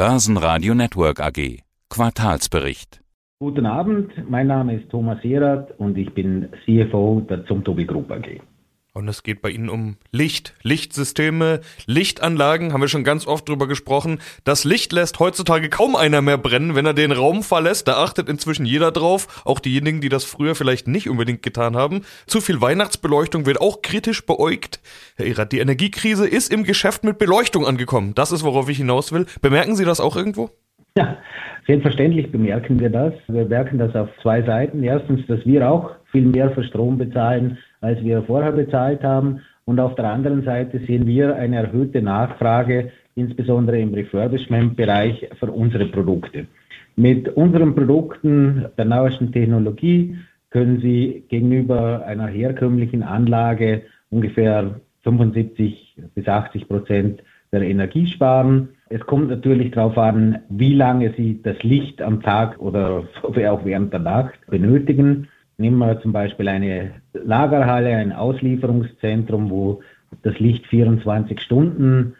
Börsenradio Network AG. Quartalsbericht. Guten Abend, mein Name ist Thomas Herat und ich bin CFO der Zumtobi Group AG. Und es geht bei Ihnen um Licht, Lichtsysteme, Lichtanlagen, haben wir schon ganz oft drüber gesprochen. Das Licht lässt heutzutage kaum einer mehr brennen, wenn er den Raum verlässt. Da achtet inzwischen jeder drauf, auch diejenigen, die das früher vielleicht nicht unbedingt getan haben. Zu viel Weihnachtsbeleuchtung wird auch kritisch beäugt. Herr Erat, die Energiekrise ist im Geschäft mit Beleuchtung angekommen. Das ist, worauf ich hinaus will. Bemerken Sie das auch irgendwo? Ja, selbstverständlich bemerken wir das. Wir merken das auf zwei Seiten. Erstens, dass wir auch viel mehr für Strom bezahlen, als wir vorher bezahlt haben. Und auf der anderen Seite sehen wir eine erhöhte Nachfrage, insbesondere im Refurbishment-Bereich für unsere Produkte. Mit unseren Produkten der neuesten Technologie können Sie gegenüber einer herkömmlichen Anlage ungefähr 75 bis 80 Prozent der Energie sparen. Es kommt natürlich darauf an, wie lange Sie das Licht am Tag oder auch während der Nacht benötigen. Nehmen wir zum Beispiel eine Lagerhalle, ein Auslieferungszentrum, wo das Licht 24 Stunden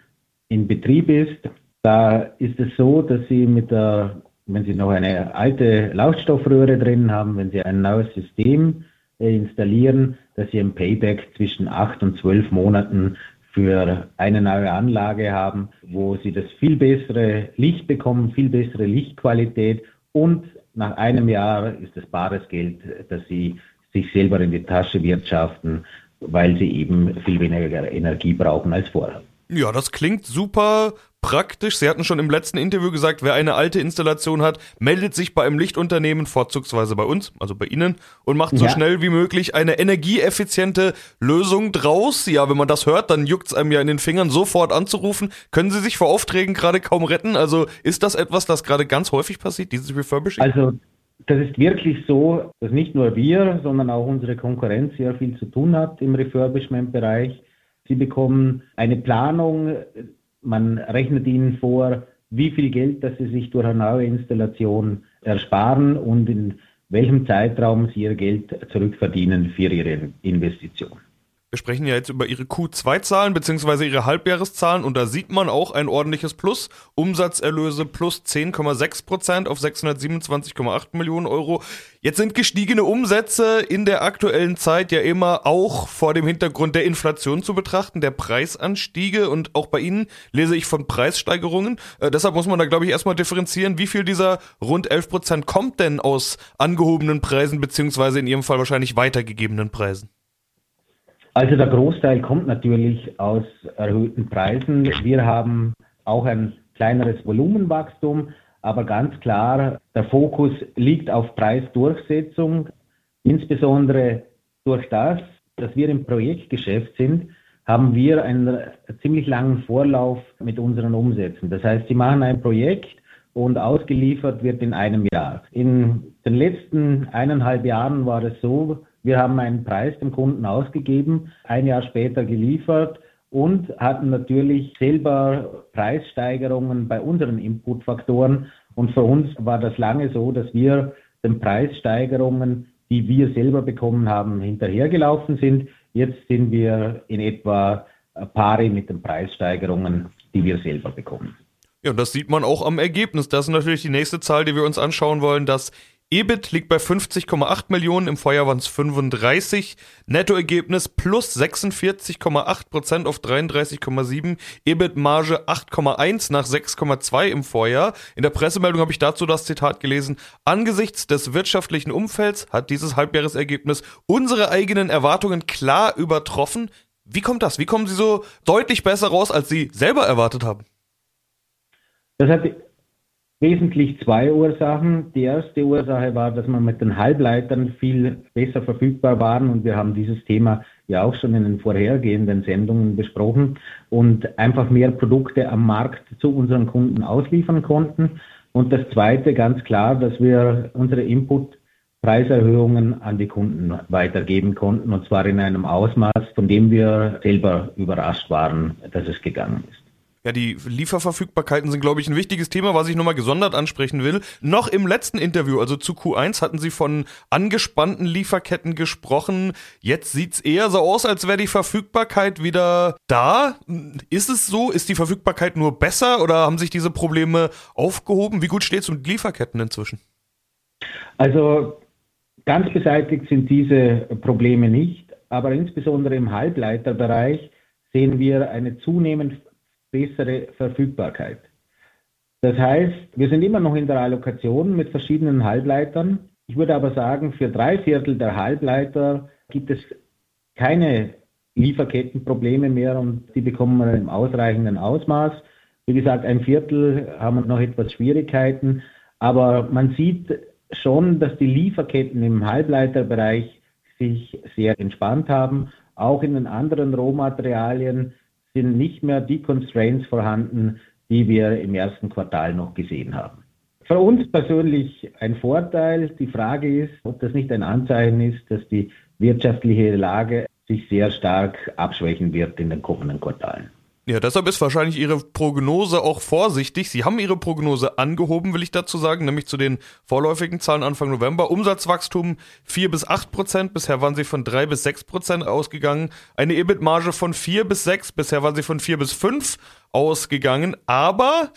in Betrieb ist. Da ist es so, dass Sie mit der, wenn Sie noch eine alte Lautstoffröhre drin haben, wenn Sie ein neues System äh, installieren, dass Sie ein Payback zwischen acht und zwölf Monaten für eine neue Anlage haben, wo Sie das viel bessere Licht bekommen, viel bessere Lichtqualität und nach einem Jahr ist es bares Geld, dass sie sich selber in die Tasche wirtschaften, weil sie eben viel weniger Energie brauchen als vorher. Ja, das klingt super praktisch. Sie hatten schon im letzten Interview gesagt, wer eine alte Installation hat, meldet sich bei einem Lichtunternehmen, vorzugsweise bei uns, also bei Ihnen, und macht so ja. schnell wie möglich eine energieeffiziente Lösung draus. Ja, wenn man das hört, dann juckt es einem ja in den Fingern, sofort anzurufen. Können Sie sich vor Aufträgen gerade kaum retten? Also ist das etwas, das gerade ganz häufig passiert, dieses Refurbishing? Also das ist wirklich so, dass nicht nur wir, sondern auch unsere Konkurrenz sehr viel zu tun hat im Refurbishment-Bereich. Sie bekommen eine Planung, man rechnet ihnen vor, wie viel Geld, das sie sich durch eine neue Installation ersparen und in welchem Zeitraum sie ihr Geld zurückverdienen für ihre Investition. Wir sprechen ja jetzt über Ihre Q2-Zahlen bzw. Ihre Halbjahreszahlen und da sieht man auch ein ordentliches Plus. Umsatzerlöse plus 10,6 Prozent auf 627,8 Millionen Euro. Jetzt sind gestiegene Umsätze in der aktuellen Zeit ja immer auch vor dem Hintergrund der Inflation zu betrachten, der Preisanstiege und auch bei Ihnen lese ich von Preissteigerungen. Äh, deshalb muss man da, glaube ich, erstmal differenzieren, wie viel dieser rund 11 Prozent kommt denn aus angehobenen Preisen beziehungsweise in Ihrem Fall wahrscheinlich weitergegebenen Preisen. Also der Großteil kommt natürlich aus erhöhten Preisen. Wir haben auch ein kleineres Volumenwachstum, aber ganz klar, der Fokus liegt auf Preisdurchsetzung, insbesondere durch das, dass wir im Projektgeschäft sind, haben wir einen ziemlich langen Vorlauf mit unseren Umsätzen. Das heißt, Sie machen ein Projekt und ausgeliefert wird in einem Jahr. In den letzten eineinhalb Jahren war es so, wir haben einen Preis dem Kunden ausgegeben, ein Jahr später geliefert und hatten natürlich selber Preissteigerungen bei unseren Inputfaktoren. Und für uns war das lange so, dass wir den Preissteigerungen, die wir selber bekommen haben, hinterhergelaufen sind. Jetzt sind wir in etwa pari mit den Preissteigerungen, die wir selber bekommen. Ja, das sieht man auch am Ergebnis. Das ist natürlich die nächste Zahl, die wir uns anschauen wollen. Das EBIT liegt bei 50,8 Millionen, im Vorjahr waren es 35. Nettoergebnis plus 46,8 Prozent auf 33,7. EBIT-Marge 8,1 nach 6,2 im Vorjahr. In der Pressemeldung habe ich dazu das Zitat gelesen. Angesichts des wirtschaftlichen Umfelds hat dieses Halbjahresergebnis unsere eigenen Erwartungen klar übertroffen. Wie kommt das? Wie kommen Sie so deutlich besser raus, als Sie selber erwartet haben? Das hat wesentlich zwei Ursachen. Die erste Ursache war, dass wir mit den Halbleitern viel besser verfügbar waren und wir haben dieses Thema ja auch schon in den vorhergehenden Sendungen besprochen und einfach mehr Produkte am Markt zu unseren Kunden ausliefern konnten. Und das zweite ganz klar, dass wir unsere Input Preiserhöhungen an die Kunden weitergeben konnten und zwar in einem Ausmaß, von dem wir selber überrascht waren, dass es gegangen ist. Ja, die Lieferverfügbarkeiten sind, glaube ich, ein wichtiges Thema, was ich nochmal gesondert ansprechen will. Noch im letzten Interview, also zu Q1, hatten Sie von angespannten Lieferketten gesprochen. Jetzt sieht's eher so aus, als wäre die Verfügbarkeit wieder da. Ist es so? Ist die Verfügbarkeit nur besser oder haben sich diese Probleme aufgehoben? Wie gut steht es um Lieferketten inzwischen? Also ganz beseitigt sind diese Probleme nicht, aber insbesondere im Halbleiterbereich sehen wir eine zunehmend bessere Verfügbarkeit. Das heißt, wir sind immer noch in der Allokation mit verschiedenen Halbleitern. Ich würde aber sagen, für drei Viertel der Halbleiter gibt es keine Lieferkettenprobleme mehr und die bekommen wir im ausreichenden Ausmaß. Wie gesagt, ein Viertel haben noch etwas Schwierigkeiten, aber man sieht schon, dass die Lieferketten im Halbleiterbereich sich sehr entspannt haben. Auch in den anderen Rohmaterialien sind nicht mehr die Constraints vorhanden, die wir im ersten Quartal noch gesehen haben. Für uns persönlich ein Vorteil. Die Frage ist, ob das nicht ein Anzeichen ist, dass die wirtschaftliche Lage sich sehr stark abschwächen wird in den kommenden Quartalen. Ja, deshalb ist wahrscheinlich Ihre Prognose auch vorsichtig. Sie haben Ihre Prognose angehoben, will ich dazu sagen, nämlich zu den vorläufigen Zahlen Anfang November. Umsatzwachstum 4 bis 8 Prozent, bisher waren Sie von 3 bis 6 Prozent ausgegangen. Eine EBIT-Marge von 4 bis 6, bisher waren Sie von 4 bis 5 ausgegangen. Aber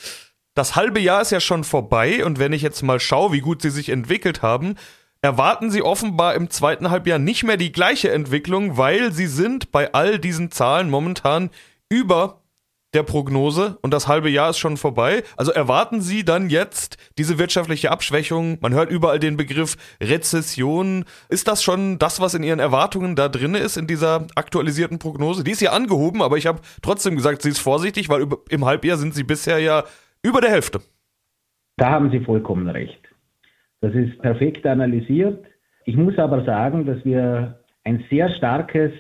das halbe Jahr ist ja schon vorbei und wenn ich jetzt mal schaue, wie gut Sie sich entwickelt haben, erwarten Sie offenbar im zweiten Halbjahr nicht mehr die gleiche Entwicklung, weil Sie sind bei all diesen Zahlen momentan über der Prognose und das halbe Jahr ist schon vorbei. Also erwarten Sie dann jetzt diese wirtschaftliche Abschwächung? Man hört überall den Begriff Rezession. Ist das schon das, was in Ihren Erwartungen da drin ist, in dieser aktualisierten Prognose? Die ist ja angehoben, aber ich habe trotzdem gesagt, sie ist vorsichtig, weil im Halbjahr sind Sie bisher ja über der Hälfte. Da haben Sie vollkommen recht. Das ist perfekt analysiert. Ich muss aber sagen, dass wir ein sehr starkes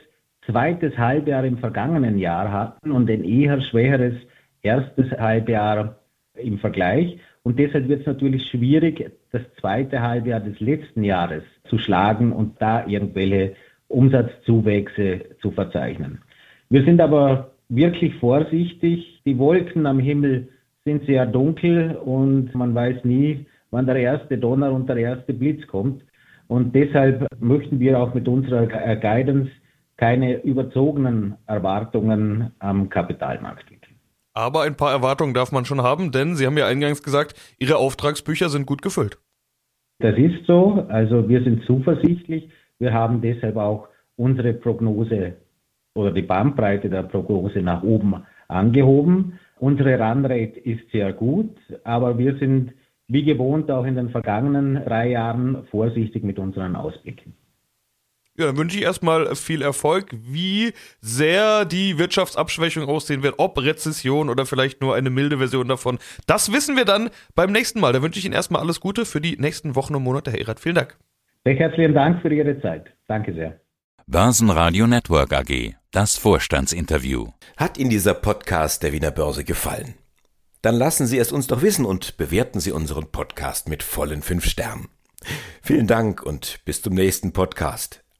zweites Halbjahr im vergangenen Jahr hatten und ein eher schwächeres erstes Halbjahr im Vergleich. Und deshalb wird es natürlich schwierig, das zweite Halbjahr des letzten Jahres zu schlagen und da irgendwelche Umsatzzuwächse zu verzeichnen. Wir sind aber wirklich vorsichtig. Die Wolken am Himmel sind sehr dunkel und man weiß nie, wann der erste Donner und der erste Blitz kommt. Und deshalb möchten wir auch mit unserer Guidance keine überzogenen Erwartungen am Kapitalmarkt gibt. Aber ein paar Erwartungen darf man schon haben, denn Sie haben ja eingangs gesagt, Ihre Auftragsbücher sind gut gefüllt. Das ist so. Also wir sind zuversichtlich. Wir haben deshalb auch unsere Prognose oder die Bandbreite der Prognose nach oben angehoben. Unsere Runrate ist sehr gut, aber wir sind wie gewohnt auch in den vergangenen drei Jahren vorsichtig mit unseren Ausblicken. Ja, dann wünsche ich erstmal viel Erfolg, wie sehr die Wirtschaftsabschwächung aussehen wird, ob Rezession oder vielleicht nur eine milde Version davon. Das wissen wir dann beim nächsten Mal. Da wünsche ich Ihnen erstmal alles Gute für die nächsten Wochen und Monate, Herr Erat. Vielen Dank. Recht herzlichen Dank für Ihre Zeit. Danke sehr. Börsenradio Network AG, das Vorstandsinterview. Hat Ihnen dieser Podcast der Wiener Börse gefallen? Dann lassen Sie es uns doch wissen und bewerten Sie unseren Podcast mit vollen fünf Sternen. Vielen Dank und bis zum nächsten Podcast.